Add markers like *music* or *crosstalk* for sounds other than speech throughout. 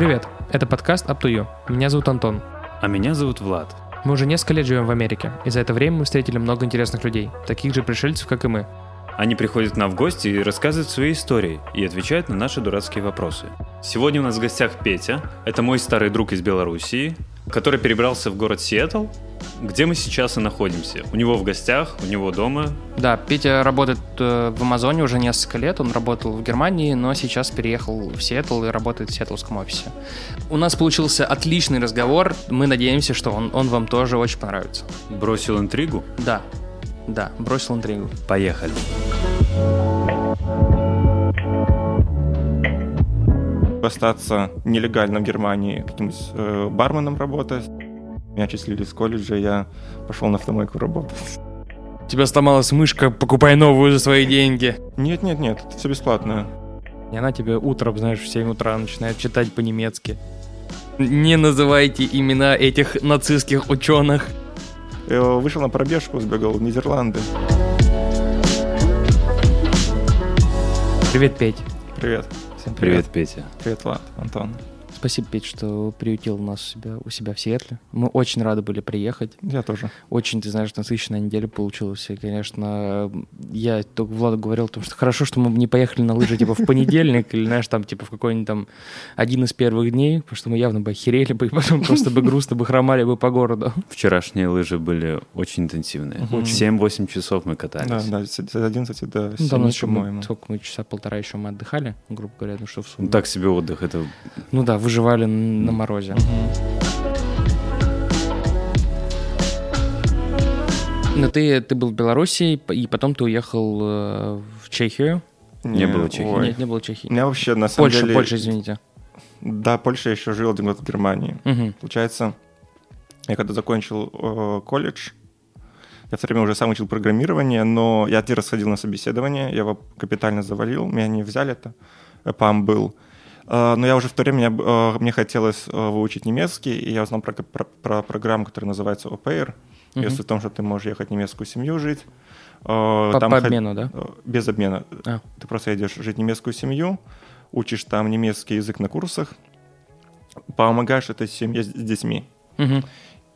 Привет, это подкаст Up to You. Меня зовут Антон. А меня зовут Влад. Мы уже несколько лет живем в Америке, и за это время мы встретили много интересных людей, таких же пришельцев, как и мы. Они приходят к нам в гости и рассказывают свои истории и отвечают на наши дурацкие вопросы. Сегодня у нас в гостях Петя. Это мой старый друг из Белоруссии, который перебрался в город Сиэтл, где мы сейчас и находимся. У него в гостях, у него дома. Да, Петя работает э, в Амазоне уже несколько лет. Он работал в Германии, но сейчас переехал в Сиэтл и работает в сиэтлском офисе. У нас получился отличный разговор. Мы надеемся, что он, он вам тоже очень понравится. Бросил интригу? Да, да, бросил интригу. Поехали. остаться нелегально в Германии каким-нибудь э, барменом работать. Меня отчислили с колледжа, я пошел на автомойку работать. У тебя сломалась мышка, покупай новую за свои деньги. Нет, нет, нет, это все бесплатно. И она тебе утром, знаешь, в 7 утра начинает читать по-немецки. Не называйте имена этих нацистских ученых. Я вышел на пробежку, сбегал в Нидерланды. Привет, Петь. Привет. Всем Привет, Петя. Привет, Влад, Антон. Спасибо, Петь, что приютил нас у себя, у себя в Сиэтле. Мы очень рады были приехать. Я тоже. Очень, ты знаешь, насыщенная неделя получилась. И, конечно, я только Владу говорил, том, что хорошо, что мы не поехали на лыжи типа в понедельник или, знаешь, там типа в какой-нибудь там один из первых дней, потому что мы явно бы охерели бы и потом просто бы грустно бы хромали бы по городу. Вчерашние лыжи были очень интенсивные. Мгм. 7-8 часов мы катались. Да, да, с с 11 до 7, Ну, по-моему. сколько мы, часа полтора еще мы отдыхали, грубо говоря, ну что в Ну, сумме. так себе отдых. Это Ну да, выживали на морозе. Но ты, ты был в Беларуси, и потом ты уехал э, в Чехию. Не было Чехии. ой. Нет, не было Чехии. У меня вообще, на самом Польша, деле... Польша, извините. Да, Польша я еще жил один год в Германии. Мгм. Получается, я когда закончил э, колледж, я в то время уже сам учил программирование, но я один раз ходил на собеседование, я его капитально завалил, меня не взяли, это ПАМ был. Э, но я уже в то время, мне хотелось э, выучить немецкий, и я узнал про, про, про программу, которая называется OPAIR. Мгм. Если в том, что ты можешь ехать в немецкую семью жить. По, там по обмену, да? Без обмена. А. Ты просто едешь жить в немецкую семью, учишь там немецкий язык на курсах, помогаешь этой семье с детьми. Мгм.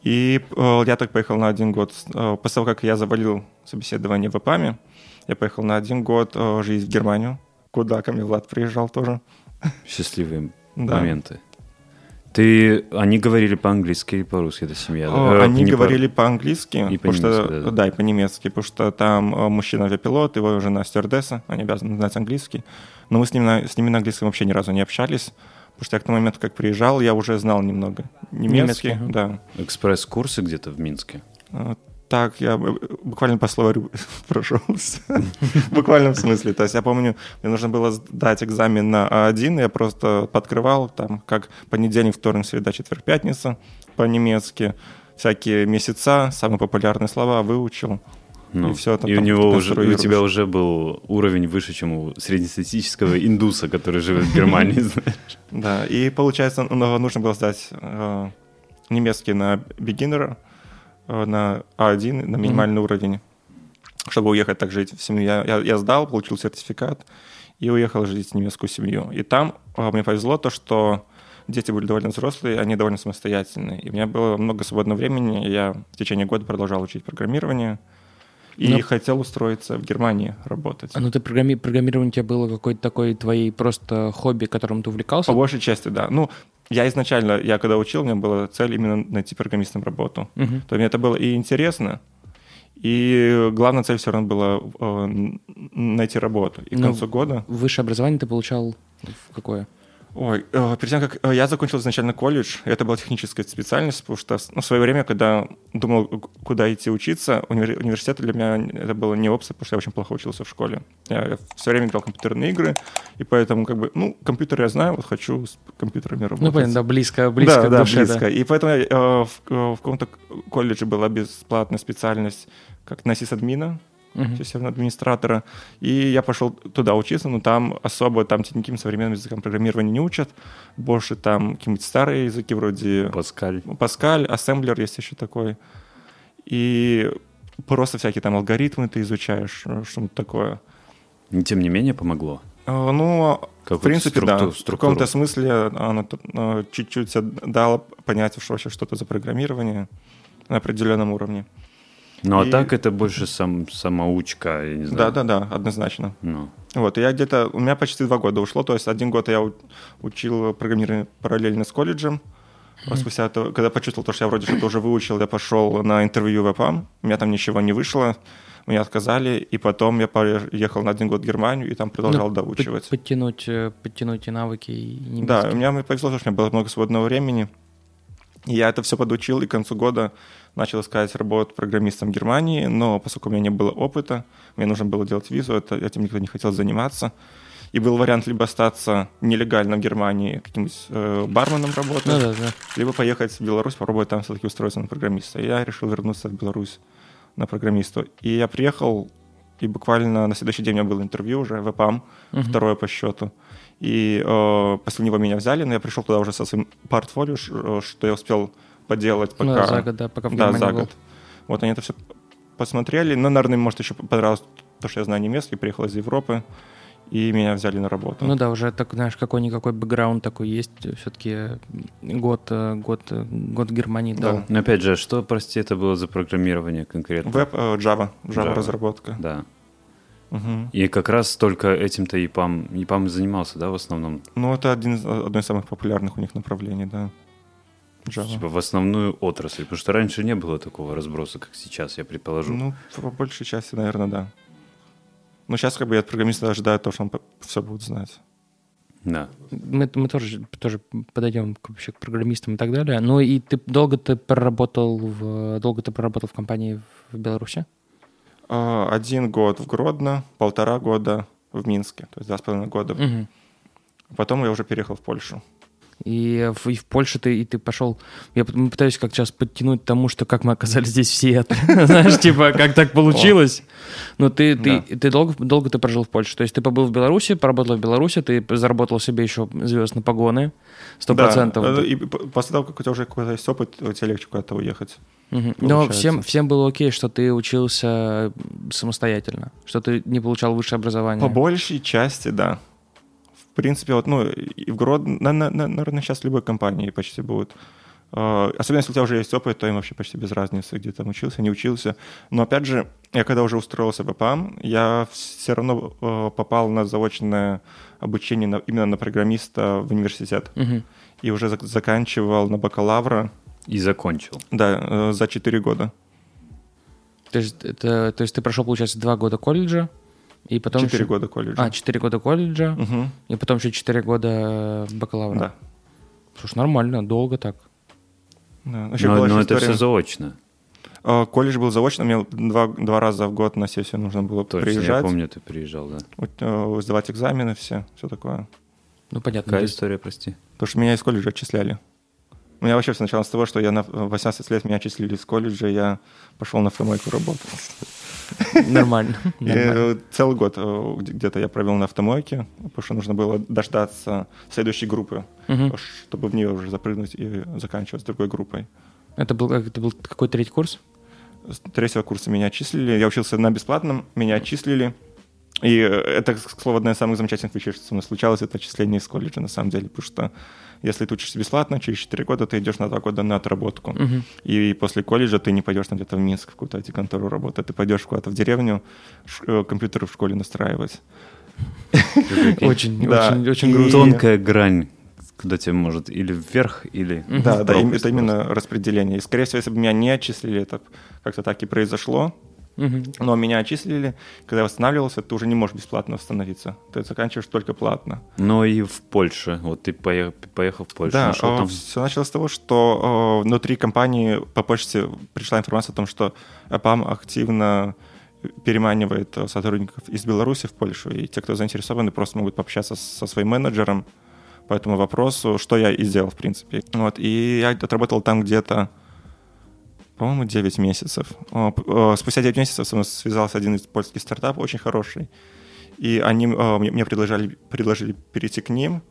И э, я так поехал на один год. Э, после того, как я завалил собеседование в ЭПАМе, я поехал на один год э, жить в Германию, куда ко мне Влад приезжал тоже. Счастливые Да. моменты. Ты, они говорили по-английски или по-русски, эта семья? да? Э, Э, Они не по- говорили по-английски, И потому что, по-немецки, да, да. и по-немецки, потому что там э, мужчина авиапилот, его жена стюардесса, они обязаны знать английский. Но мы с, ним на, с ними на английском вообще ни разу не общались, потому что я к тому моменту, как приезжал, я уже знал немного немецкий. Немецкий, да. Экспресс-курсы где-то в Минске. Так, я э, буквально по словарю *laughs* прошелся. В буквальном смысле. То есть я помню, мне нужно было сдать экзамен на А1, я просто подкрывал там, как понедельник, вторник, среда, четверг, пятница по-немецки, всякие месяца, самые популярные слова выучил. Ну, И всё, там- и у него уже, у тебя уже был уровень выше, чем у среднестатистического индуса, который живет в Германии. *laughs* знаешь. Да, и получается, ну, нужно было сдать э, немецкий на beginner, на А1, на минимальный уровень, чтобы уехать так жить в семью. Я, я, я сдал, получил сертификат и уехал жить в немецкую семью. И там э, мне повезло то, что дети были довольно взрослые, они довольно самостоятельные. И у меня было много свободного времени, я в течение года продолжал учить программирование. И Но- хотел устроиться в Германии работать. А ну ты программи... программирование у тебя было какой-то такой твоей просто хобби, которым ты увлекался? По большей части, да. Ну, я изначально, я когда учил, у меня была цель именно найти программистом работу. Мгм. То мне это было и интересно, и главная цель все равно была э, найти работу. И к Ну, концу года... Высшее образование ты получал в какое? Ой, э, перед тем, как э, я закончил изначально колледж, это была техническая специальность, потому что ну, в свое время, когда думал, куда идти учиться, универ- университет для меня это было не опция, потому что я очень плохо учился в школе. Я все время играл в компьютерные игры, и поэтому как бы, ну, компьютер я знаю, вот хочу с компьютерами работать. Ну, понятно, да, близко, близко да, к да, душе, близко. да. И поэтому я, э, в, в каком-то колледже была бесплатная специальность как на сисадмина, Мгм. системного администратора. И я пошел туда учиться, но там особо там никаким современным языкам программирования не учат. Больше там какие-нибудь старые языки вроде Паскаль. Pascal, ассемблер есть еще такой. И просто всякие там алгоритмы ты изучаешь, э, что-нибудь такое. Но, Тем не менее, помогло. Э, Ну, в Какую-то принципе, да. структу- В структуру. каком-то смысле оно э, чуть-чуть дало понять, что вообще что это за программирование на определенном уровне. Ну, а И- так это больше сам, самоучка, я не знаю. Да-да-да, однозначно. Ну, Вот, я где-то, у меня почти два года ушло, то есть один год я учил программирование параллельно с колледжем. А Спустя то, когда почувствовал, то, что я вроде что-то уже выучил, я пошел на интервью в ЭПАМ, у меня там ничего не вышло, меня отказали, и потом я поехал на один год в Германию и там продолжал Ну, доучивать. Под- Подтянуть, э, подтянуть и навыки, и немецкий. Да, у меня повезло, что у меня было много свободного времени. И я это все подучил, и к концу года начал искать работу программистом в Германии, но поскольку у меня не было опыта, мне нужно было делать визу, это, этим никто не хотел заниматься. И был вариант либо остаться нелегально в Германии каким-нибудь э, барменом работать, Ну да, да. либо поехать в Беларусь, попробовать там все-таки устроиться на программиста. И я решил вернуться в Беларусь на программиста. И я приехал, и буквально на следующий день у меня было интервью уже в ЭПАМ, Мгм. второе по счету. И э, после него меня взяли, но я пришел туда уже со своим портфолио, э, что я успел поделать Ну, пока... за год, да, пока в да, Германии за был. год. Вот они это все посмотрели. Но, наверное, им, может, еще понравилось то, что я знаю немецкий, приехал из Европы, и меня взяли на работу. Ну да, уже так, знаешь, какой-никакой бэкграунд такой есть. Все-таки год, э, год, э, год Германии Да. дал. Но опять же, что, прости, это было за программирование конкретно? Веб, э, Java, Java, Java. разработка. Да. Мгм. И как раз только этим-то ЕПАМ, ЕПАМ и занимался, да, в основном? Ну, это один одно из самых популярных у них направлений, да. Java. Типа в основную отрасль. Потому что раньше не было такого разброса, как сейчас, я предположу. Ну, по большей части, наверное, да. Но сейчас как бы я от программиста ожидаю то, что он все будет знать. Да. Мы, мы тоже, тоже подойдем к, вообще к программистам и так далее. Ну и ты долго ты проработал в долго ты проработал в компании в Беларуси? А, Один год в Гродно, полтора года в Минске, то есть два с половиной года. Мгм. Потом я уже переехал в Польшу. И в, и в Польше ты, и ты пошел... Я пытаюсь как сейчас подтянуть тому, что как мы оказались здесь все. *laughs* Знаешь, типа, как так получилось. Но ты, ты, ты долго, долго ты прожил в Польше. То есть ты побыл в Беларуси, поработал в Беларуси, ты заработал себе еще звезд на погоны. Сто процентов. э, И после того, как у тебя уже какой-то есть опыт, тебе легче куда-то уехать. Но всем, всем было окей, что ты учился самостоятельно, что ты не получал высшее образование. По большей части, да. В принципе, вот, ну, и в Гродно, на- на- на- наверное, сейчас любой компании почти будут. Э, Особенно, если у тебя уже есть опыт, то им вообще почти без разницы, где там учился, не учился. Но, опять же, я когда уже устроился в ЭПАМ, я все равно э, попал на заочное обучение на- именно на программиста в университет. Мгм. И уже зак- заканчивал на бакалавра, И закончил. да, э, за 4 года. То есть, это, то есть ты прошел, получается, два года колледжа, и потом... 4 еще- года колледжа. А, четыре года колледжа, Мгм. и потом еще четыре года бакалавра. Да. Слушай, нормально, долго так. Да. Еще Но, но это история. все заочно. Э, Колледж был заочно, мне два, два раза в год на сессию нужно было Точно, я приезжать, помню, ты приезжал, да. э, сдавать экзамены, все, все такое. Ну, понятно. Какая история, прости? Потому что меня из колледжа отчисляли. У меня вообще все началось с того, что я на 18 лет меня отчислили из колледжа, я пошел на автомойку работать. Нормально. И, э, целый год э, где- где-то я провел на автомойке, потому что нужно было дождаться следующей группы, чтобы в нее уже запрыгнуть и заканчивать с другой группой. Это был, это был какой третий курс? С третьего курса меня отчислили. Я учился на бесплатном, меня отчислили. И э, это, к слову, одна из самых замечательных вещей, что со мной случалось, это отчисление из колледжа, на самом деле. Потому что если ты учишься бесплатно, через 4 года ты идешь на 2 года на отработку. Мгм. И после колледжа ты не пойдешь там где-то в Минск, в какую-то IT-контору работать. Ты пойдешь куда-то в деревню, ш- э, компьютеры в школе настраивать. Очень, Да. очень, очень грустно. Тонкая грань, куда тебе может или вверх, или... Да, да, это именно распределение. И, скорее всего, если бы меня не отчислили, это как-то так и произошло. Но меня отчислили. Когда я восстанавливался, ты уже не можешь бесплатно восстановиться. Ты заканчиваешь только платно. Но и в Польше. Вот ты поехал, в Польшу. Да, нашел там... все началось с того, что э, внутри компании по почте пришла информация о том, что АПАМ активно переманивает э, сотрудников из Беларуси в Польшу, и те, кто заинтересованы, просто могут пообщаться со своим менеджером по этому вопросу, что я и сделал, в принципе. Вот, и я отработал там где-то, по-моему, 9 месяцев. Спустя 9 месяцев со мной связался один из польских стартапов, очень хороший, и они мне предложили, предложили перейти к ним,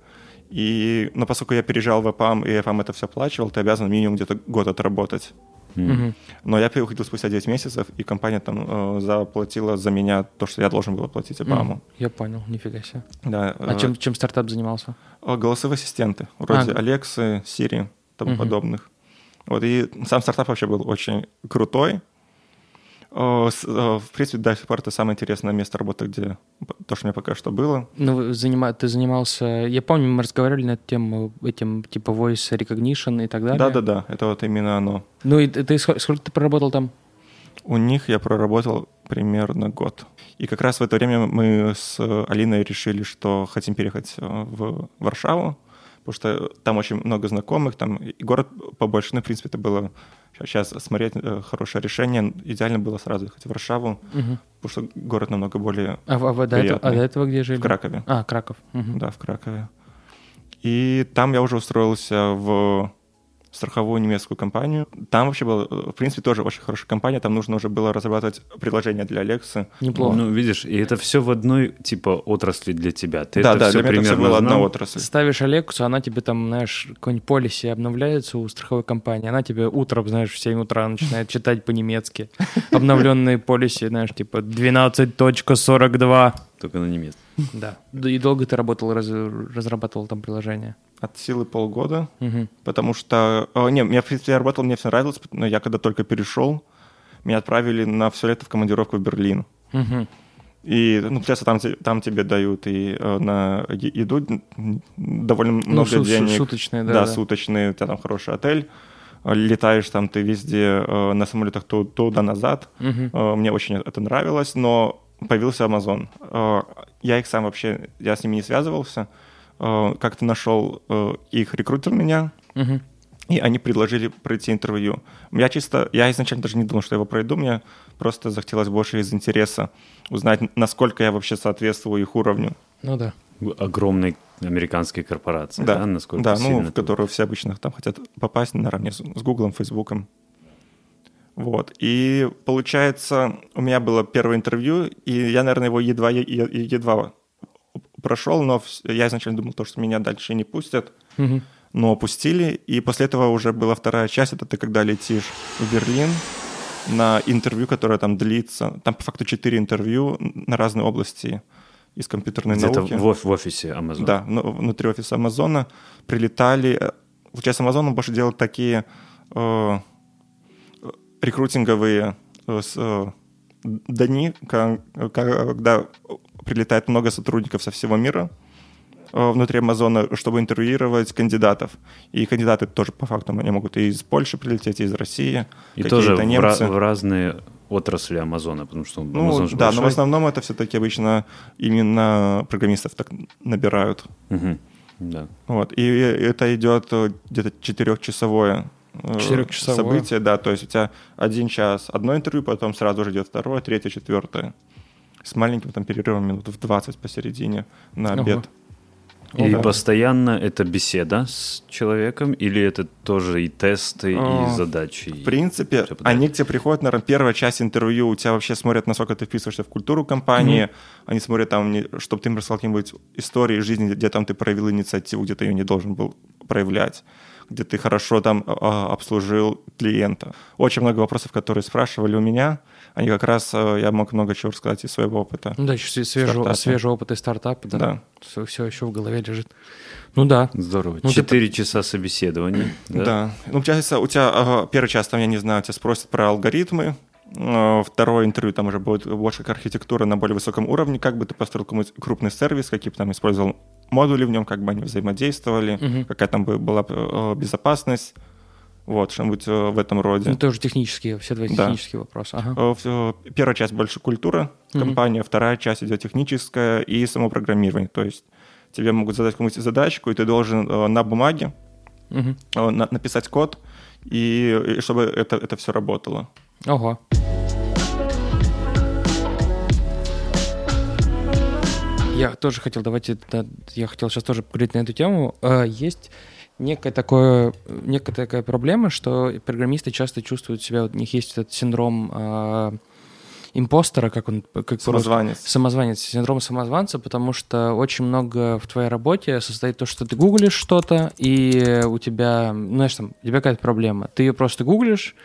и, но поскольку я переезжал в ЭПАМ, и ЭПАМ это все оплачивал, ты обязан минимум где-то год отработать. Мгм. Но я переуходил спустя 9 месяцев, и компания там э, заплатила за меня то, что я должен был оплатить ИПАМу. М, Я понял, нифига себе. Да, А э, чем, чем стартап занимался? голосовые ассистенты, вроде А. Алексы, Сири, тому Мгм. подобных. Вот, и сам стартап вообще был очень крутой. Э, э, В принципе, до сих пор это самое интересное место работы, где то, что у меня пока что было. Ну, занима- ты занимался... Я помню, мы разговаривали на эту тему, этим, типа, voice recognition и так далее. Да-да-да, это вот именно оно. Ну, и ты, ты ск- сколько ты проработал там? У них я проработал примерно год. И как раз в это время мы с э, Алиной решили, что хотим переехать э, в Варшаву, потому что там очень много знакомых, там и город побольше. Ну, в принципе, это было сейчас смотреть э, хорошее решение. Идеально было сразу ехать в Варшаву, Мгм. потому что город намного более А, а вы до этого, а до этого где жили? в Кракове. А, Краков. Мгм. Да, в Кракове. И там я уже устроился в страховую немецкую компанию. Там вообще была, э, в принципе, тоже очень хорошая компания. Там нужно уже было разрабатывать приложение для Алексы. Неплохо. Ну, видишь, и это все в одной, типа, отрасли для тебя. Ты да, это да, все для меня это все примерно была одна отрасль. Ставишь Алексу, она тебе там, знаешь, какой-нибудь полиси обновляется у страховой компании, она тебе утром, знаешь, в 7 утра начинает читать по-немецки. *laughs* Обновленные полиси, знаешь, типа 12.42. Только на немецком. Да. Да И долго ты работал, раз- разрабатывал там приложение? От силы полгода, Мгм. потому что... э, не, мне, в принципе, я работал, мне все нравилось, но я когда только перешел, меня отправили на все лето в командировку в Берлин. Мгм. И, ну, получается, там, там тебе дают и э, на еду довольно Ну, много денег. суточные, да. да, да. суточные, у тебя там хороший отель. Э, Летаешь там ты везде э, на самолетах ту- туда-назад. Э, Мне очень это нравилось, но появился Amazon. Э, Я их сам вообще, я с ними не связывался. Э, Как-то нашел э, их рекрутер меня, Мгм. и они предложили пройти интервью. Я чисто, я изначально даже не думал, что я его пройду, мне просто захотелось больше из интереса узнать, насколько я вообще соответствую их уровню. Ну да. Огромной американской корпорации, да, насколько да ну, сильно в ты- которую все обычно там хотят попасть наравне с, с Гуглом, Фейсбуком. Вот. И получается, у меня было первое интервью, и я, наверное, его едва, едва прошел, но я изначально думал, то, что меня дальше не пустят, Мгм. но пустили. И после этого уже была вторая часть, это ты когда летишь в Берлин на интервью, которое там длится. Там по факту четыре интервью на разные области из компьютерной Где-то науки. в, оф- в офисе Amazon. Да, ну, внутри офиса Амазона прилетали. э, Сейчас Амазон он больше делает такие э, рекрутинговые э, с, э, дни, когда прилетает много сотрудников со всего мира э, внутри Амазона, чтобы интервьюировать кандидатов. И кандидаты тоже по факту они могут и из Польши прилететь, и из России. И какие-то тоже в, немцы. в разные отрасли Амазона, потому что Ну, Amazon же да, но в основном это все-таки обычно именно программистов так набирают. Мгм. Да. Вот. И это идет э, где-то четырехчасовое э, Четырехчасовое. событие, да, то есть у тебя один час одно интервью, потом сразу же идет второе, третье, четвертое. С маленьким там перерывом минут в 20 посередине на Ого. обед. И Да. постоянно это беседа с человеком, или это тоже и тесты, А, и задачи? В принципе, они к тебе приходят, наверное, первая часть интервью, у тебя вообще смотрят, насколько ты вписываешься в культуру компании, они смотрят там, чтобы ты им рассказал какие-нибудь истории из жизни, где там ты проявил инициативу, где ты ее не должен был проявлять, где ты хорошо там а, обслужил клиента. Очень много вопросов, которые спрашивали у меня, они как раз, э, я мог много чего рассказать из своего опыта. Ну да, еще све- свежий, Стартапы. свежий опыт из стартапа, да. Да. Все, еще в голове лежит. Ну да. Здорово. Ну, ты Четыре часа собеседования. Да. Да? Ну, получается, у тебя ага, первый час, там, я не знаю, тебя спросят про алгоритмы, второе интервью там уже будет больше как архитектура на более высоком уровне, как бы ты построил крупный сервис, какие бы там использовал модули в нем, как бы они взаимодействовали, Мгм. какая там бы была э, безопасность, вот, что-нибудь э, в этом роде. Ну, тоже технические, все Да. технические вопросы. Ага. Э, Первая часть больше культура компания, вторая часть идет техническая и само программирование. То есть тебе могут задать какую-нибудь задачку, и ты должен э, на бумаге э, на- написать код, и, и чтобы это, это все работало. Ого. Я тоже хотел, давайте, да, я хотел сейчас тоже поговорить на эту тему. Э, Есть некое такое, некая такая проблема, что программисты часто чувствуют себя, у них есть этот синдром э, импостера, как он, как? Самозванец. Самозванец, синдром самозванца, потому что очень много в твоей работе состоит то, что ты гуглишь что-то, и у тебя, ну, знаешь, там, у тебя какая-то проблема. Ты ее просто гуглишь,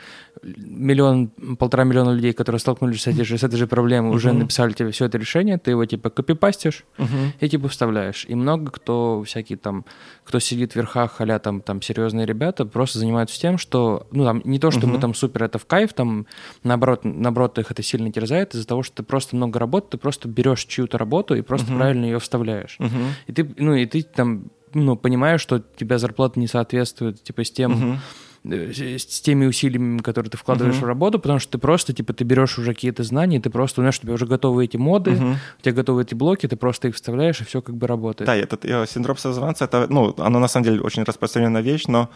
миллион, полтора миллиона людей, которые столкнулись с этой же, с этой же проблемой, уже Мгм. написали тебе все это решение, ты его типа копипастишь Мгм. и типа вставляешь. И много кто, всякие там, кто сидит в верхах, а там, там серьезные ребята, просто занимаются тем, что, ну там, не то, что мы Мгм. там супер это в кайф, там, наоборот, наоборот, их это сильно терзает из-за того, что ты просто много работ, ты просто берешь чью-то работу и просто Мгм. правильно ее вставляешь. Мгм. И ты, ну, и ты там, ну, понимаешь, что тебя зарплата не соответствует, типа, с тем, Мгм. Э, с теми усилиями, которые ты вкладываешь Мгм. в работу, потому что ты просто, типа, ты берешь уже какие-то знания, ты просто, знаешь, у тебя уже готовы эти моды, Мгм. у тебя готовы эти блоки, ты просто их вставляешь, и все как бы работает. Да, этот э, синдром самозванца, это, ну, оно на самом деле очень распространенная вещь, но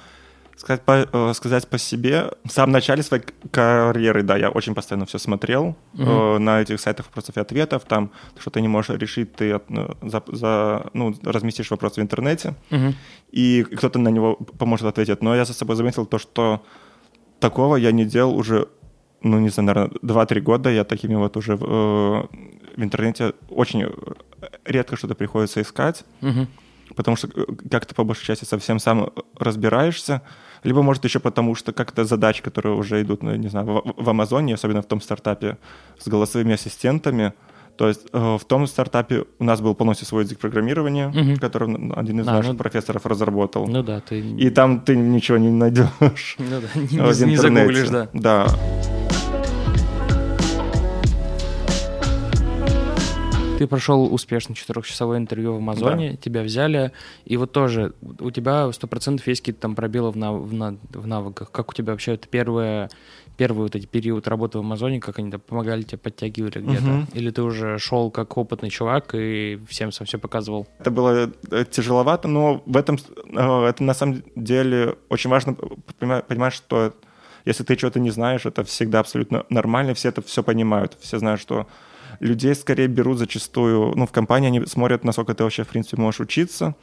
сказать по, э, сказать по себе, в самом начале своей карьеры, да, я очень постоянно все смотрел Мгм. э, на этих сайтах вопросов и ответов, там, что ты не можешь решить, ты от- э, за, за- ну, разместишь вопрос в интернете, Мгм. и кто-то на него поможет ответить. Но я за собой заметил то, что такого я не делал уже, ну, не знаю, наверное, 2-3 года. Я такими вот уже в, э, в интернете очень редко что-то приходится искать, Мгм. Потому что э, как-то по большей части совсем сам разбираешься. Либо, может, еще потому, что как-то задачи, которые уже идут, ну, не знаю, в, в Амазоне, особенно в том стартапе с голосовыми ассистентами, то есть э, в том стартапе у нас был полностью свой язык программирования, Мгм. который н- один из А, наших ну- профессоров разработал. Ну да, ты... И там ты ничего не найдешь. ну да, *laughs* не, э, не загуглишь, да. Да. Ты прошел успешно четырехчасовое интервью в Амазоне, тебя взяли, и вот тоже у тебя сто процентов есть какие-то там пробелы в, нав- в, на- в навыках. Как у тебя вообще это первое, первый вот эти период работы в Амазоне, как они там помогали тебе, подтягивали где-то? Мгм. Или ты уже шел как опытный чувак и всем сам все показывал? Это было э, тяжеловато, но в этом э, это на самом деле очень важно понима- понимать, что если ты что-то не знаешь, это всегда абсолютно нормально, все это все понимают, все знают, что людей скорее берут зачастую, ну, в компании они смотрят, насколько ты вообще, в принципе, можешь учиться.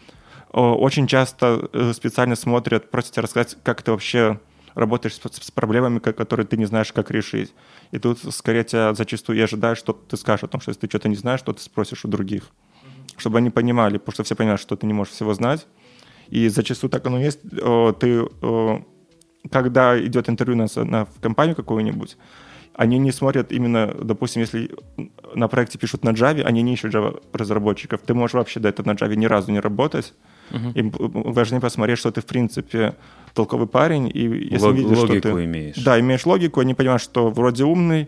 Очень часто э, специально смотрят, просят тебя рассказать, как ты вообще работаешь с, с проблемами, ко- которые ты не знаешь, как решить. И тут скорее тебя зачастую и ожидают, что ты скажешь о том, что если ты что-то не знаешь, то ты спросишь у других. Чтобы они понимали, потому что все понимают, что ты не можешь всего знать. И зачастую так оно есть. Ты, когда идет интервью на, на- в компанию какую-нибудь, они не смотрят именно, допустим, если на проекте пишут на Java, они не ищут Java разработчиков. Ты можешь вообще до этого на Java ни разу не работать. Мгм. Им важнее посмотреть, что ты, в принципе, толковый парень. И если Лог- видишь, что логику ты... имеешь. Да, имеешь логику, они понимают, что вроде умный,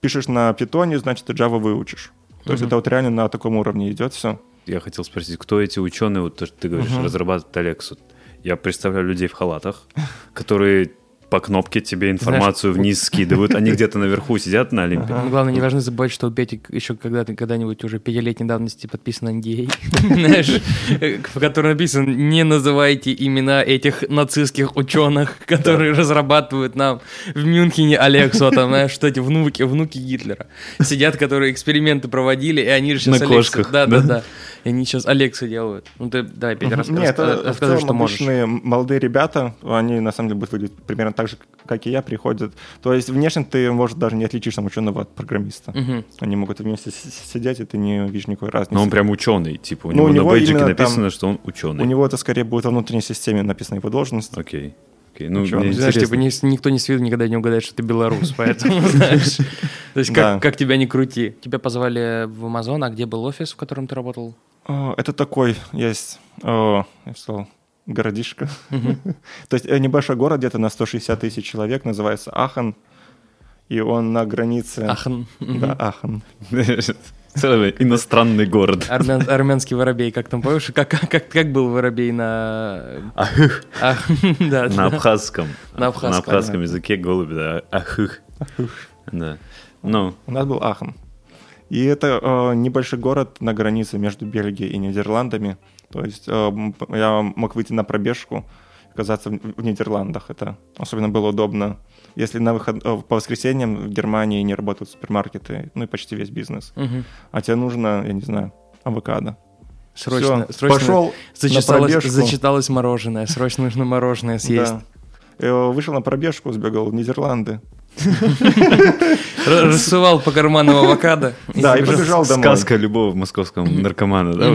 пишешь на питоне, значит, ты Java выучишь. То есть Мгм. это вот реально на таком уровне идет все. Я хотел спросить, кто эти ученые, вот то, что ты говоришь, Мгм. разрабатывают Алексу? Я представляю людей в халатах, *laughs* которые по кнопке тебе информацию вниз скидывают. Они *laughs* где-то наверху сидят на Олимпе. Ага. Ну, Главное, не должны забывать, что у Пети еще когда-то, когда-нибудь уже пятилетней давности подписан NDA, *laughs* знаешь, э, в котором написано «Не называйте имена этих нацистских ученых, *laughs* которые разрабатывают нам в Мюнхене Алексу, а там, знаешь, что эти внуки, внуки Гитлера сидят, которые эксперименты проводили, и они же сейчас На кошках, Да, да? да, да. И они сейчас Алексу делают. Ну, ты, давай, Петя, рас- Нет, это в рассказывай, целом что можешь. обычные молодые ребята, они на самом деле будут выглядеть примерно так же, как и я, приходят. То есть внешне ты, может, даже не отличишь там ученого от программиста. Мгм. Они могут вместе сидеть, и ты не видишь никакой разницы. Но он прям ученый, типа у Ну, него у на него бейджике именно написано, там- что он У ученый. него это скорее будет во внутренней системе написана его должность. Окей. Окей. Ну, Ученый. мне Знаешь, типа интересно. ни- никто не с виду никогда не угадает, что ты белорус, поэтому, *laughs* знаешь, то есть как, как тебя не крути. Тебя позвали в Амазон, а где был офис, в котором ты работал? О, Это такой есть, о, я сказал, городишко. *laughs* То есть э, небольшой город, где-то на 160 тысяч человек, называется Ахан. И он на границе... Ахан. Да, Ахан. *laughs* Целый иностранный город. Армян- армянский воробей, как там, помнишь, как, как, как был воробей на... Ахых. А, *laughs* да, На да. абхазском. На абхазском, На абхазском языке голуби, да. Ахых. Да. Ну, У нас был Ахан. И это э, небольшой город на границе между Бельгией и Нидерландами. То есть э, я мог выйти на пробежку, оказаться в, в Нидерландах. Это особенно было удобно. Если на выход, э, по воскресеньям в Германии не работают супермаркеты, ну и почти весь бизнес. Мгм. А тебе нужно, я не знаю, авокадо. Срочно, Всё, срочно пошел зачиталось, на пробежку. зачиталось мороженое, срочно нужно мороженое съесть. Да. Э, Вышел на пробежку, сбегал в Нидерланды. Рассувал по карманам авокадо. Да, и побежал. домой. сказка любого московского наркомана, да?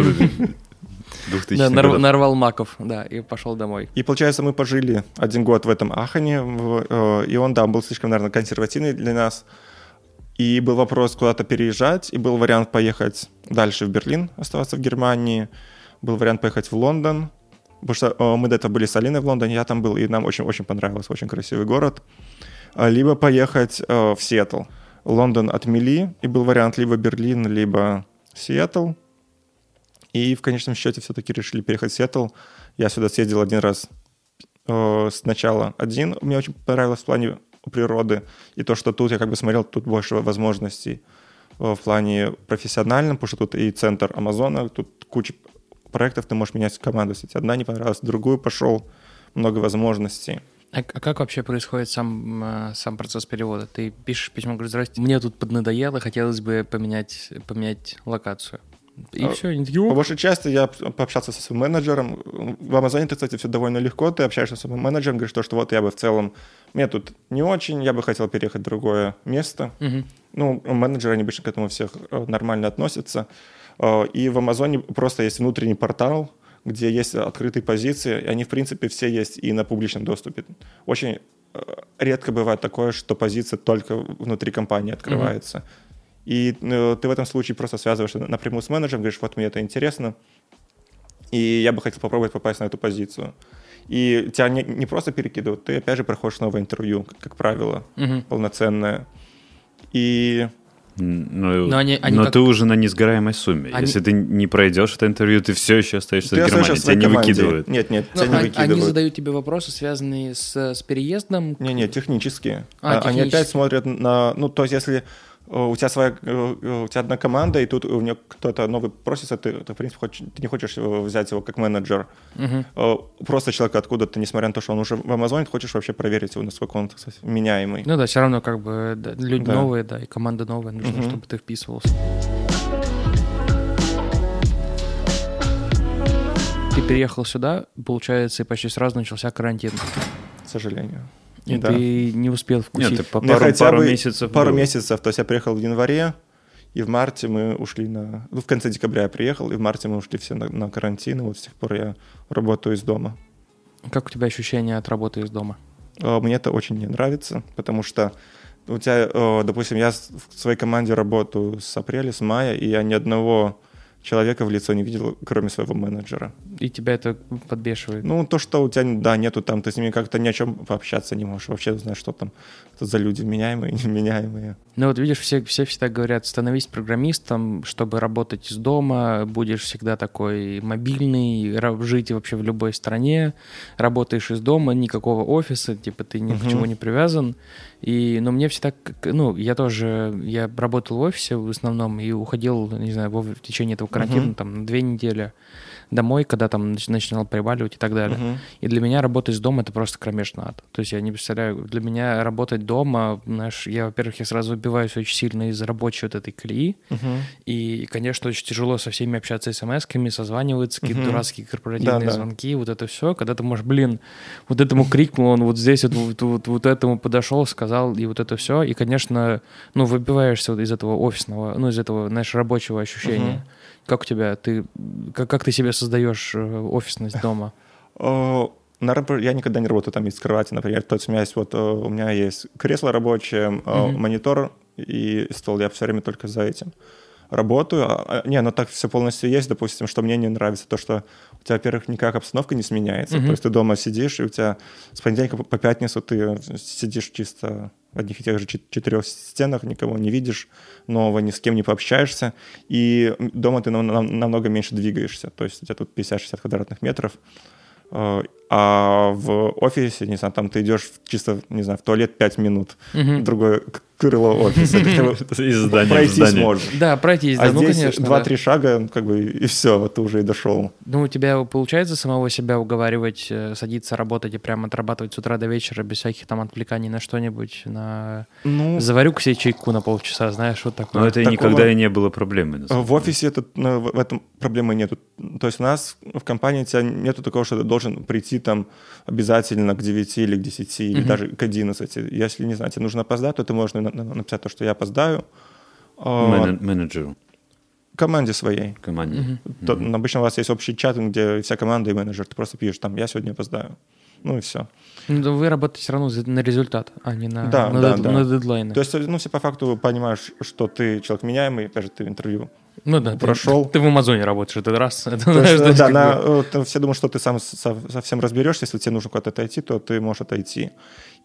2000 Да, нар- нарвал маков, да, и пошел домой. И получается, мы пожили один год в этом Ахане, в- э, и он, да, был слишком, наверное, консервативный для нас. И был вопрос куда-то переезжать, и был вариант поехать дальше в Берлин, оставаться в Германии. Был вариант поехать в Лондон, потому что э, мы до этого были с Алиной в Лондоне, я там был, и нам очень-очень понравилось, очень красивый город. А, Либо поехать э, в Сиэтл. Лондон отмели, и был вариант либо Берлин, либо Сиэтл. И в конечном счете все-таки решили переехать в Сиэтл. Я сюда съездил один раз э, сначала один. Мне очень понравилось в плане природы. И то, что тут я как бы смотрел, тут больше возможностей э, в плане профессиональном, потому что тут и центр Амазона, тут куча проектов, ты можешь менять команду. Если тебе одна не понравилась, другую пошел, много возможностей. А, а как вообще происходит сам, э, сам процесс перевода? Ты пишешь письмо, говоришь, здрасте, мне тут поднадоело, хотелось бы поменять, поменять локацию. И А, все, такие, По «О, большей части я пообщался со своим менеджером. В Амазоне, кстати, все довольно легко. Ты общаешься со своим менеджером, говоришь, то, что вот я бы в целом... Мне тут не очень, я бы хотел переехать в другое место. мгм». Ну, менеджеры, они обычно к этому всех э, нормально относятся. Э, И в Амазоне просто есть внутренний портал, где есть открытые позиции, и они, в принципе, все есть и на публичном доступе. Очень э, редко бывает такое, что позиция только внутри компании открывается. И э, ты в этом случае просто связываешься напрямую с менеджером, говоришь, вот мне это интересно, и я бы хотел попробовать попасть на эту позицию. И тебя не, не просто перекидывают, ты опять же проходишь новое интервью, как, как правило, Мгм. полноценное. И Ну, Но они- они но как- ты уже на несгораемой сумме. Они- Если ты не пройдешь это интервью, ты все еще остаешься ты в Германии. Тебя не команде. выкидывают. Нет, нет, Ну, тебя не они, они выкидывают. задают тебе вопросы, связанные с, с переездом. Не, не, технические. А, А, Они опять технические. смотрят на... Ну, то есть, если у тебя своя, э, э, у тебя одна команда, и тут у нее кто-то новый просится, ты, ты, в принципе, хочешь, ты не хочешь э, взять его как менеджер. Э, Просто человек откуда-то, несмотря на то, что он уже в Амазоне, ты хочешь вообще проверить его, насколько он, так сказать, меняемый. Ну да, все равно как бы да, люди Да. новые, да, и команда новая, нужно, Мгм. чтобы ты вписывался. Ты переехал сюда, получается, и почти сразу начался карантин. К сожалению. И Да. ты не успел вкусить. Нет, ты по Ну, пару, хотя пару бы месяцев Пару был. месяцев. То есть я приехал в январе, и в марте мы ушли на... Ну, в конце декабря я приехал, и в марте мы ушли все на, на карантин, и вот с тех пор я работаю из дома. Как у тебя ощущения от работы из дома? Э, Мне это очень не нравится, потому что у тебя, э, допустим, я в своей команде работаю с апреля, с мая, и я ни одного человека в лицо не видел, кроме своего менеджера. И тебя это подбешивает? Ну, то, что у тебя, да, нету там, ты с ними как-то ни о чем пообщаться не можешь, вообще знаешь, что там это за люди, меняемые, *laughs* неменяемые. Ну вот видишь, все, все всегда говорят, становись программистом, чтобы работать из дома, будешь всегда такой мобильный, жить вообще в любой стране, работаешь из дома, никакого офиса, типа ты ни к Мгм. чему не привязан. И, но мне всегда, ну, я тоже, я работал в офисе в основном и уходил, не знаю, в течение этого карантина, Мгм. там, на две недели домой, когда там нач- начинал приваливать и так далее. Мгм. И для меня работа из дома это просто кромешный ад. То есть я не представляю, для меня работать дома, знаешь, я, во-первых, я сразу выбиваюсь очень сильно из рабочей вот этой колеи. Мгм. И, конечно, очень тяжело со всеми общаться смс-ками, созваниваться, какие-то Мгм. дурацкие корпоративные Да, да. звонки, вот это все. Когда ты можешь, блин, вот этому крикнул, он вот здесь вот, вот, вот, вот этому подошел, сказал, и вот это все. И, конечно, ну, выбиваешься вот из этого офисного, ну, из этого, знаешь, рабочего ощущения. Мгм. Как у тебя? Ты, как, как ты себе создаешь э, офисность дома? Э, На рабо- я никогда не работаю там из кровати, например. То есть у меня есть вот э, у меня есть кресло рабочее, Мгм. монитор и стол. Я все время только за этим работаю. А, а, Не, ну так все полностью есть, допустим, что мне не нравится то, что у тебя, во-первых, никак обстановка не сменяется. Мгм. То есть ты дома сидишь, и у тебя с понедельника по- пятницу ты сидишь чисто в одних и тех же чет- четырех стенах, никого не видишь нового, ни с кем не пообщаешься. И дома ты нам- нам- намного меньше двигаешься. То есть у тебя тут 50-60 квадратных метров. Э, А в офисе, не знаю, там ты идешь чисто, не знаю, в туалет 5 минут, Мгм. в другое к- крыло офиса. *laughs* Из здания пройти сможешь. Да, пройтись, да, А ну, здесь два-три шага, как бы, и все, вот ты уже и дошел. Ну, у тебя получается самого себя уговаривать, э, садиться работать и прям отрабатывать с утра до вечера без всяких там отвлеканий на что-нибудь, на... Ну, Заварю к себе чайку на полчаса, знаешь, вот такое. Но это и никогда и не было самом в офисе это, в этом проблемы нету. То есть у нас в компании у тебя нету такого, что ты должен прийти там обязательно к 9 или к 10, или даже к 11. Если, не знаю, тебе нужно опоздать, то ты можешь на- на- написать то, что я опоздаю. А, Мене- менеджеру. команде своей. Команде. То- обычно у вас есть общий чат, где вся команда и менеджер. Ты просто пишешь там, я сегодня опоздаю. Ну и все. Ну, да вы работаете все равно на результат, а не на, Да, на, да, дед- да. на дедлайны. То есть, ну, все по факту понимаешь, что ты человек меняемый, опять же, ты интервью ну да, ты- прошел. Ты, в Амазоне работаешь этот раз. *laughs* Это, То знаешь, есть да, как на, бы- э, ты- все думают, что ты сам со- совсем разберешься, если тебе нужно куда-то отойти, то ты можешь отойти.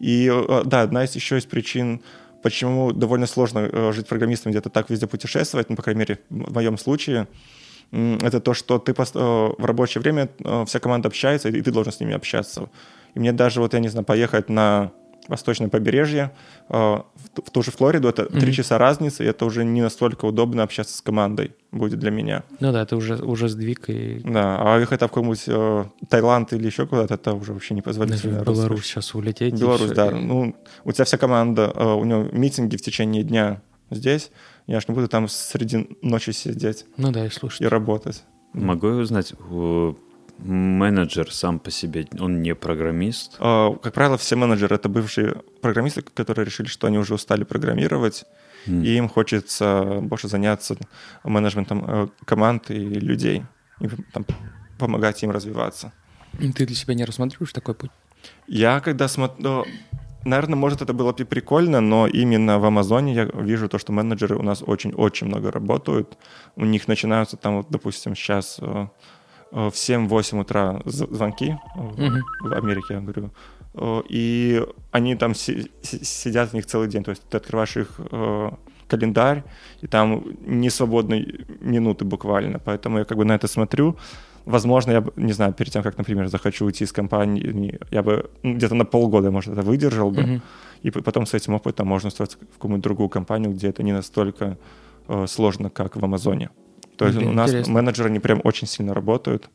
И э, да, одна из еще из причин, почему довольно сложно э, жить программистом, где-то так везде путешествовать, ну, по крайней мере, в моем случае, это то, что ты э, в рабочее время э, вся команда общается, и ты должен с ними общаться. И мне даже, вот я не знаю, поехать на восточное побережье, э, в ту- же Флориду, это три Мгм. часа разницы, и это уже не настолько удобно общаться с командой будет для меня. Ну да, это уже, уже сдвиг, и Да, а ехать там в какой-нибудь э, Таиланд или еще куда-то, это уже вообще не даже позволительно. в Беларусь сейчас улететь. и Беларусь, да. и- Ну, у тебя вся команда, э, у него митинги в течение дня здесь. Я ж не буду там среди ночи сидеть Ну да, и и слушай. работать. Могу я узнать, менеджер сам по себе, он не программист? Э, Как правило, все менеджеры — это бывшие программисты, которые решили, что они уже устали программировать, М. и им хочется больше заняться менеджментом э, команд и людей, и там, помогать им развиваться. Ты для себя не рассматриваешь такой путь? Я когда смотрю... Наверное, может, это было бы прикольно, но именно в Амазоне я вижу то, что менеджеры у нас очень-очень много работают. У них начинаются там, вот, допустим, сейчас э, в 7-8 утра звонки э, Мгм. в Америке, я говорю. Э, И они там си- си- сидят в них целый день. То есть ты открываешь их э, календарь, и там не свободной минуты буквально. Поэтому я как бы на это смотрю. Возможно, я бы, не знаю, перед тем, как, например, захочу уйти из компании, я бы ну, где-то на полгода, может, это выдержал бы. Мгм. И потом с этим опытом можно устроиться в какую-нибудь другую компанию, где это не настолько э, сложно, как в Амазоне. То есть Блин, у нас интересно. менеджеры, они прям очень сильно работают.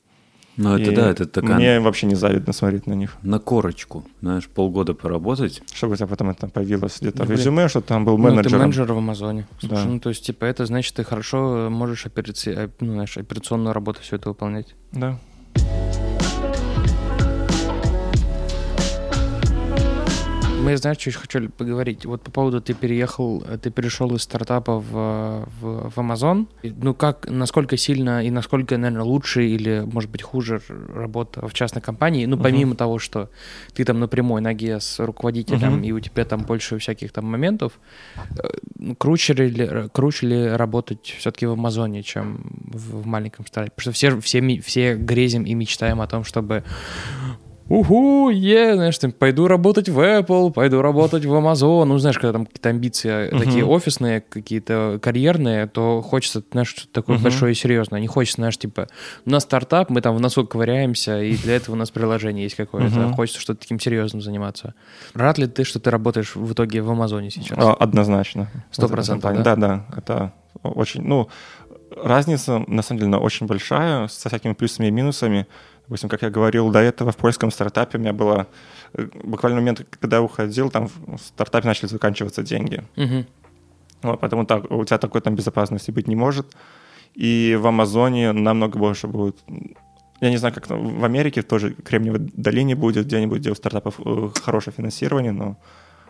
Ну, это да, это такая Мне вообще не завидно смотреть на них. на корочку. Знаешь, полгода поработать. Чтобы у тебя потом это появилось где-то Ну, в резюме, что там был Ну, ты менеджер в Амазоне. Слушай, Да. ну то есть, типа, это значит, ты хорошо можешь операци... ну, знаешь, операционную работу все это выполнять. Да. Мы, знаешь, что еще хотели поговорить? Вот по поводу ты переехал, ты перешел из стартапа в, в, в Amazon. Ну, как, насколько сильно и насколько, наверное, лучше или, может быть, хуже работа в частной компании? Ну, помимо того, что ты там на прямой ноге с руководителем, Мгм. и у тебя там больше всяких там моментов, э, круче ли, круче ли работать все-таки в Амазоне, чем в, в маленьком стартапе? Потому что все, все, все грезим и мечтаем о том, чтобы Уху, е, знаешь, там, пойду работать в Apple, пойду работать в Amazon. Ну, знаешь, когда там какие-то амбиции Мгм. такие офисные, какие-то карьерные, то хочется, знаешь, что-то такое Мгм. большое и серьезное. Не хочется, знаешь, типа, у нас стартап, мы там в носу ковыряемся, и для этого у нас приложение есть какое-то. Мгм. Хочется что-то таким серьезным заниматься. Рад ли ты, что ты работаешь в итоге в Амазоне сейчас? А, Однозначно. Сто процентов, да? Да, да. Это очень... Ну, разница, на самом деле, очень большая, со всякими плюсами и минусами. Допустим, как я говорил до этого, в польском стартапе у меня было э, буквально момент, когда я уходил, там в стартапе начали заканчиваться деньги. Мгм. Вот, поэтому так, у тебя такой там безопасности быть не может. И в Амазоне намного больше будет... Я не знаю, как там в Америке тоже Кремниевой долине будет где-нибудь, где у стартапов э, хорошее финансирование, но,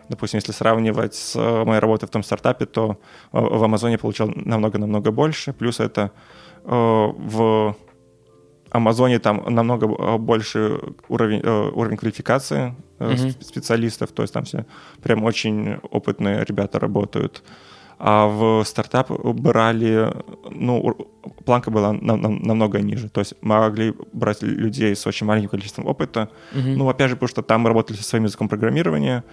допустим, если сравнивать с э, моей работой в том стартапе, то в Амазоне получал намного-намного больше. Плюс это в Амазоне там намного э, больше уровень, э, уровень квалификации сп- специалистов, то есть там все прям очень опытные ребята работают. А в стартап брали, ну, планка была нам- нам- намного ниже. То есть могли брать людей с очень маленьким количеством опыта. Мгм. Ну, опять же, потому что там мы работали со своим языком программирования,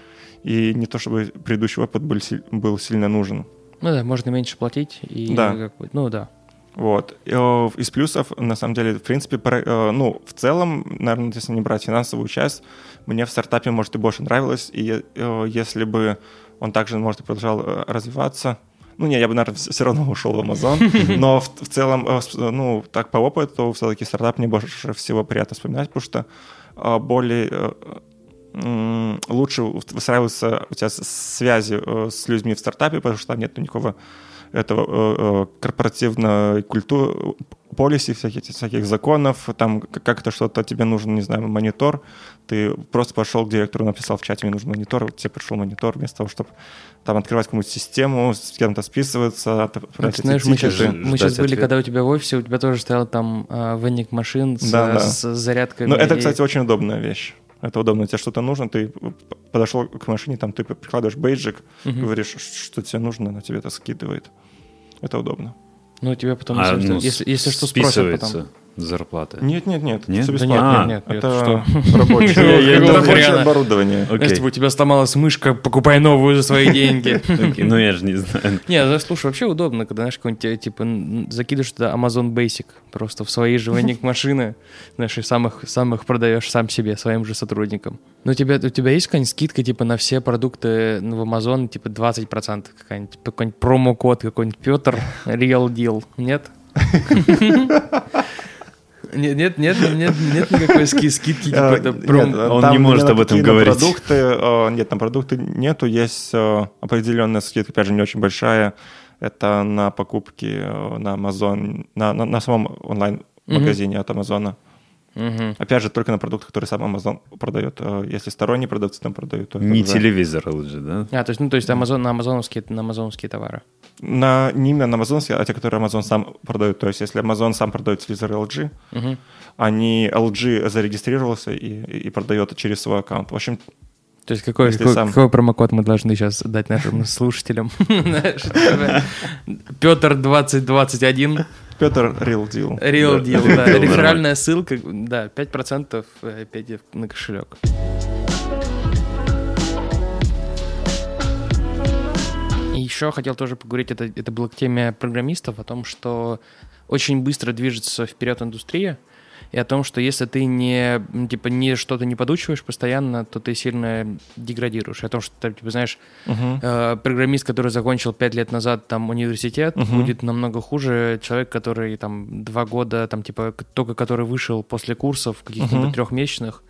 и не то чтобы предыдущий опыт был, был сильно нужен. Ну да, можно меньше платить. И Да. как бы- ну да. Вот. Э, Из плюсов, на самом деле, в принципе, э, ну, в целом, наверное, если не брать финансовую часть, мне в стартапе, может, и больше нравилось, и э, если бы он также, может, и продолжал развиваться, ну, не, я бы, наверное, все равно ушел в Amazon, *laughs* но в, в целом, ну, так по опыту, все-таки стартап мне больше всего приятно вспоминать, потому что более лучше выстраиваются у тебя связи с людьми в стартапе, потому что там нет никакого этого э, э, корпоративной культуры, полиси, всяких, всяких законов, там как-то что-то тебе нужен, не знаю, монитор, ты просто пошел к директору, написал в чате, мне нужен монитор, тебе пришел монитор, вместо того, чтобы там открывать какую-нибудь систему, с кем-то списываться, отправлять Это, знаешь, мы сейчас, мы сейчас были, ответ. когда у тебя в офисе, у тебя тоже стоял там а, венник машин с, Да, да. с зарядкой. Ну, это, кстати, очень удобная вещь. Это удобно. Тебе что-то нужно, ты подошел к машине, там ты прикладываешь бейджик, говоришь, что тебе нужно, она тебе это скидывает. Это удобно. Ну, тебя потом, А, если, ну, если, если что, спросят потом. Зарплата. Нет, нет, нет. Нет? всё Да Да бесплатно. нет, А, нет, нет, Это что? *laughs* *laughs* рабочее, Я это думал, рабочее реально. оборудование. Если бы у тебя сломалась мышка, покупай новую за свои деньги. *laughs* Ну, я же не знаю. Не, ну, слушай, вообще удобно, когда, знаешь, какой-нибудь, э, типа, закидываешь туда Amazon Basic, просто в свои же машины, знаешь, и самых, самых продаешь сам себе, своим же сотрудникам. Ну, у тебя, у тебя есть какая-нибудь скидка, типа, на все продукты ну, в Amazon, типа, 20% какая-нибудь, типа, какой-нибудь промокод, какой-нибудь Петр, Real Deal, нет? Нет, нет, нет, нет, нет никакой ски- скидки, типа, Э, нет, э, Он там не может об этом говорить. Продукты, э, нет, на продукты нету, есть определенная скидка, опять же, не очень большая. Это на покупки на Amazon, на, на, на самом онлайн-магазине от Амазона. Мгм. Опять же, только на продукты, которые сам Amazon продает. Э, Если сторонние продавцы там продают, то Не уже- телевизор лучше, да? А, то есть, ну, то есть Amazon, на амазоновские, на амазоновские товары. На, не именно на Amazon, а те, которые Amazon сам продает. То есть, если Amazon сам продает телевизор LG, Мгм. они LG зарегистрировался и, и продает через свой аккаунт. В общем, То есть какой, какой, сам- какой промокод мы должны сейчас дать нашим *laughs* слушателям? *laughs* Петр 2021, Петр Real Deal. Real Да, Deal, *laughs* да, реферальная ссылка, да, 5% э, Пети на кошелек. И еще хотел тоже поговорить, это, это было к теме программистов, о том, что очень быстро движется вперед индустрия, и о том, что если ты не, типа, не что-то не подучиваешь постоянно, то ты сильно деградируешь. И о том, что, ты, типа, знаешь, Мгм. э, программист, который закончил пять лет назад там университет, Мгм. будет намного хуже человек, который там два года, там типа только который вышел после курсов каких-нибудь Мгм. трехмесячных,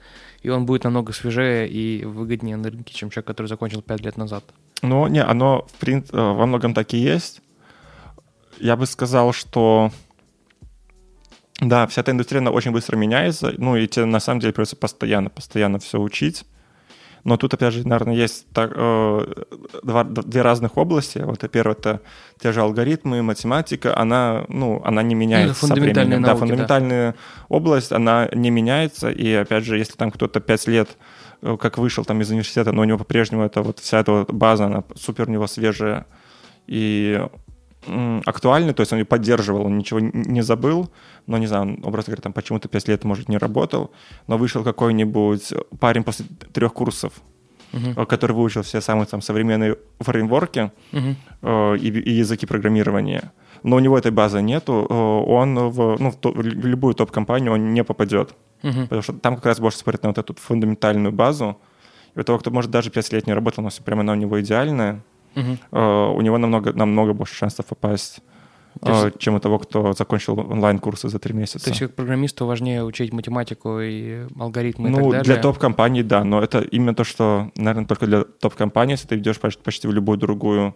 и он будет намного свежее и выгоднее на рынке, чем человек, который закончил пять лет назад. Ну, не, оно в прин- э, во многом так и есть. Я бы сказал, что да, вся эта индустрия она очень быстро меняется, ну и тебе на самом деле придется постоянно, постоянно все учить. Но тут, опять же, наверное, есть так, э, два- две разных области. Вот первое это те же алгоритмы, математика, она, ну, она не меняется со фундаментальные временем. науки, да. да, фундаментальная область, она не меняется. И опять же, если там кто-то пять лет э, как вышел там из университета, но у него по-прежнему это вот вся эта вот база, она супер у него свежая и м, актуальная, то есть он ее поддерживал, он ничего не забыл, но, не знаю, он, образно говоря, там почему-то 5 лет, может, не работал, но вышел какой-нибудь парень после трех курсов, э, который выучил все самые там современные фреймворки Мгм. э, и, и языки программирования, но у него этой базы нету, э, он в, ну, в, то- в любую топ-компанию он не попадет. Мгм. Потому что там как раз больше смотрят на вот эту фундаментальную базу. И у того, кто, может, даже 5 лет не работал, но все прямо она у него идеальная, Э, у него намного, намного больше шансов попасть, То э, чем у того, кто закончил онлайн-курсы за 3 месяца. То есть как программисту важнее учить математику и алгоритмы и так ну, далее? для топ-компаний, да, но это именно то, что, наверное, только для топ-компаний, если ты идешь почти, почти в любую другую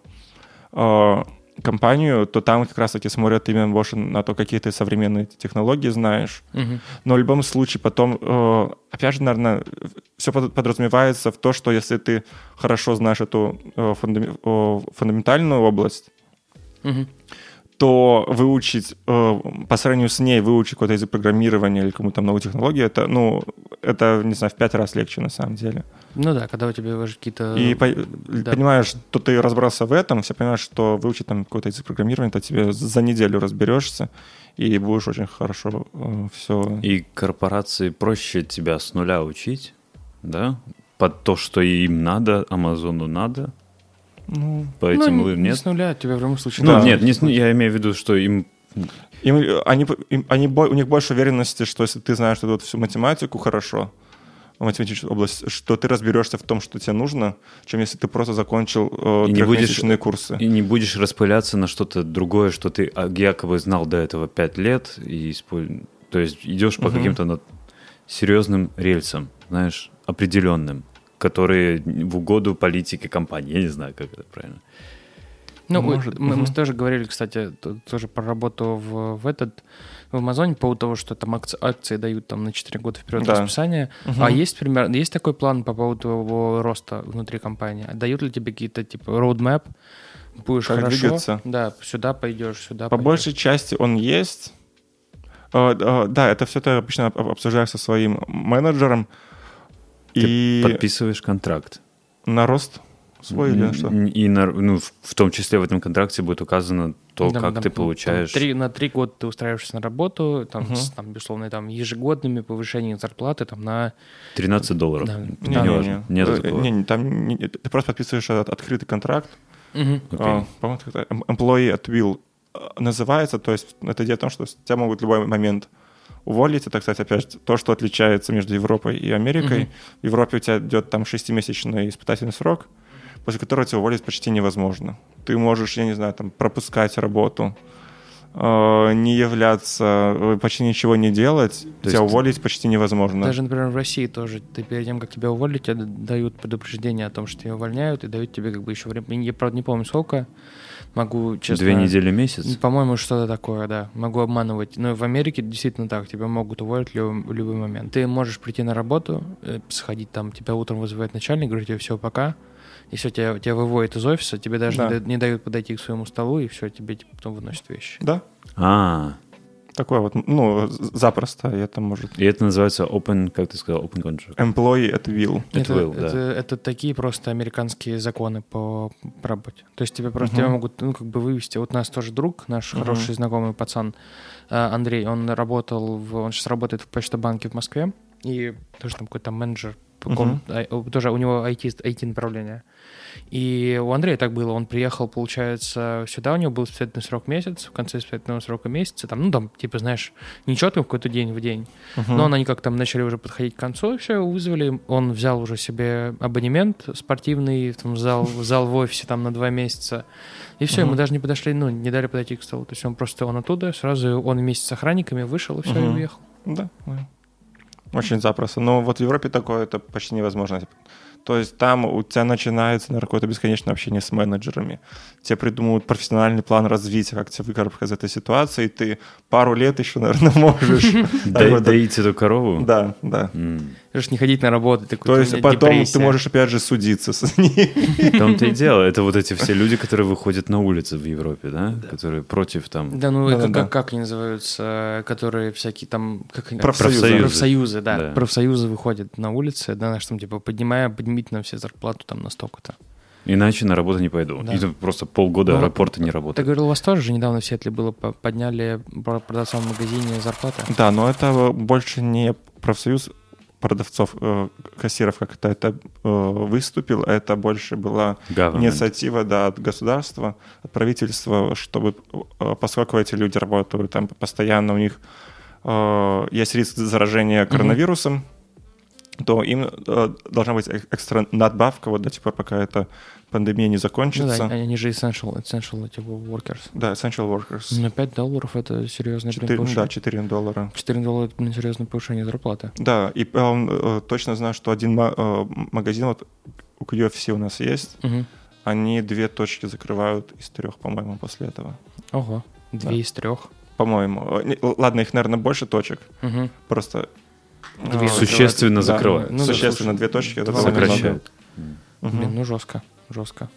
э, компанию, то там как раз-таки смотрят именно больше на то, какие ты современные технологии знаешь. Мгм. Но в любом случае потом, э, опять же, наверное, все подразумевается в то, что если ты хорошо знаешь эту э, фундам- фундаментальную область, Мгм. То выучить, э, по сравнению с ней, выучить какой-то язык программирования или какую-то новую технологию, это, ну, это, не знаю, в пять раз легче на самом деле. Ну да, когда у тебя уже какие-то... И по- да. понимаешь, что ты разбрался в этом, все понимаешь, что выучить там какой-то язык программирования, то тебе за неделю разберешься и будешь очень хорошо все... И корпорации проще тебя с нуля учить, да? Под то, что им надо, Амазону надо, Ну, по Ну, этим не- лы- не нет? с нуля, тебя в любом случае... Ну, Да. нет, не с- я имею в виду, что им Им, они, им- они, у них больше уверенности, что если ты знаешь эту вот всю математику хорошо, математическую область, что ты разберешься в том, что тебе нужно, чем если ты просто закончил э, И не будешь- трехмесячные курсы. и не будешь распыляться на что-то другое, что ты а, якобы знал до этого пять лет, и то есть идешь по Мгм. каким-то серьезным рельсам, знаешь, определенным, которые в угоду политике компании. Я не знаю, как это правильно. Ну, мы- Может, мы, мы мгм. тоже говорили, кстати, тоже про работу в, в этот в Амазоне по поводу того, что там акции, акции дают там на 4 года вперед Да. расписание. Мгм. А есть пример, есть такой план по поводу твоего роста внутри компании? Дают ли тебе какие-то типа roadmap? Будешь Как хорошо, двигаться? да, сюда пойдешь, сюда По пойдешь. большей части он есть. Э, э, Да, это все ты обычно об- обсуждаешь со своим менеджером. Ты И подписываешь контракт. на рост свой или на что? И на- ну, в, в том числе в этом контракте будет указано то, Там- как там- ты там получаешь. три- на три года ты устраиваешься на работу, там, Мгм. с, там, безусловно, там, ежегодными повышениями зарплаты там, на... 13 долларов. Да. Не, Да. важно. Нет Э, такого. не, не, там не- ты просто подписываешь от- открытый контракт. Окей. А, По-моему, как-то em- employee at will э, называется. То есть это идея о том, что тебя могут в любой момент уволить. Это, кстати, опять то, что отличается между Европой и Америкой. Мгм. В Европе у тебя идет там шестимесячный испытательный срок, после которого тебя уволить почти невозможно. Ты можешь, я не знаю, там пропускать работу, э, не являться, э, почти ничего не делать, То тебя уволить почти невозможно. Даже, например, в России тоже, ты перед тем, как тебя уволить, тебе дают предупреждение о том, что тебя увольняют, и дают тебе как бы еще время. Я, правда, не помню сколько. Могу, честно... Две недели, месяц. По-моему, что-то такое, да. Могу обманывать. Но в Америке действительно так. Тебя могут уволить в любой, в любой момент. Ты можешь прийти на работу, э, сходить там, тебя утром вызывает начальник, говорит тебе все, пока. И все, тебя, тебя выводят из офиса, тебе даже Да. не, дают, не дают подойти к своему столу, и все, тебе типа, потом выносят вещи. Да, А, такое вот, ну, запросто, это может... и это называется open, как ты сказал, open contract. Employee at will. It это, will, да. это, это такие просто американские законы по, работе. То есть тебе просто Мгм. тебя могут ну, как бы вывести. Вот у нас тоже друг, наш Мгм. хороший знакомый пацан э, Андрей, он работал, в, он сейчас работает в Почтобанке в Москве, и тоже там какой-то менеджер, Мгм. ком- о, тоже у него IT, IT-направление. И у Андрея так было, он приехал, получается, сюда, у него был испытательный срок месяц, в конце испытательного срока месяца, там, ну, там, типа, знаешь, не четко какой-то день в день, Мгм. но они как там начали уже подходить к концу, и все, вызвали. Он взял уже себе абонемент спортивный, там, зал, в зал в офисе там на два месяца. И все, Мгм. ему даже не подошли, ну, не дали подойти к столу. То есть он просто, он оттуда, сразу он вместе с охранниками вышел, и все, и Мгм. уехал. Да. Очень запросто. Но вот в Европе такое это почти невозможно. То есть там у тебя начинается наверное, какое-то бесконечное общение с менеджерами. Тебе придумывают профессиональный план развития, как тебе выкарабкать из этой ситуации, и ты пару лет еще, наверное, *laughs* можешь. Доить эту корову? Да, да. Можешь не ходить на работу, такой, То «У есть потом ты депрессия». можешь опять же судиться с ним. В том-то и дело. Это вот эти все люди, которые выходят на улицы в Европе, да? Которые против там... Да, ну, Да-да-да. как, как они называются, которые всякие там... Как, они- Профсоюзы. Профсоюзы. Профсоюзы, да. Да. Профсоюзы выходят на улицы, да, знаешь, там, типа, поднимая, поднимите нам все зарплату там на столько-то. Иначе на работу не пойду. Да. И тут просто полгода Ну, аэропорта не Ты работает. говорил, у вас тоже же недавно в Сиэтле было, по- подняли про- продавцам в магазине зарплаты? Да, но это больше не профсоюз продавцов, э, кассиров, как это, это э, выступил, это больше была Government. инициатива да, от государства, от правительства, чтобы, э, поскольку эти люди работают там постоянно, у них э, есть риск заражения коронавирусом, то им э, должна быть эк- экстра надбавка вот до тех пор, пока эта пандемия не Ну закончится. да, они же essential, essential типа workers. Да, essential workers. На 5 долларов это серьезное блин, Четыре- повышение. да, 4 доллара. 4 доллара это серьезное повышение зарплаты. Да, и э, он, э, точно знаю, что один э, магазин, вот у UFC у нас есть, Мгм. они две точки закрывают из трех, по-моему, после этого. Ого, две Да. из трех. По-моему. Ладно, их, наверное, больше точек. Мгм. Просто... Две Существенно да, закрывают. Ну да, Существенно, слушай, две точки. Это. Сокращают. Мгм. Блин, ну жестко, жестко.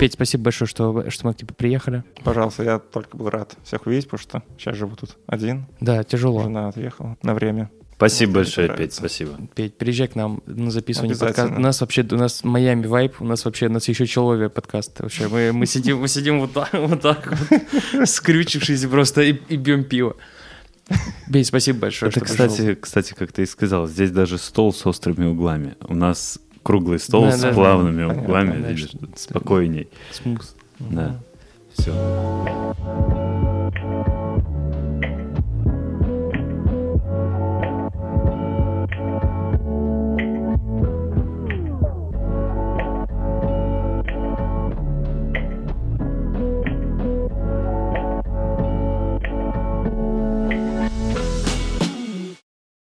Петь, спасибо большое, что, что мы к тебе приехали. Пожалуйста, я только был рад всех увидеть, потому что сейчас живу тут один. Да, тяжело. Жена отъехала на время. Спасибо Вот, большое, Петь, спасибо. Петь, приезжай к нам на записывание подкаста. У нас вообще, у нас Майами вайп, у нас вообще, у нас еще человек подкаст. Вообще, мы, мы сидим, мы сидим вот так, вот так вот, *laughs* скрючившись просто и, и бьем пиво. *laughs* Петь, спасибо большое, Это, что пришел. кстати, кстати, как ты и сказал, здесь даже стол с острыми углами. У нас круглый стол Да, с да, да. плавными Понятно, углами, конечно. видишь, спокойней. Смус. Да. Все.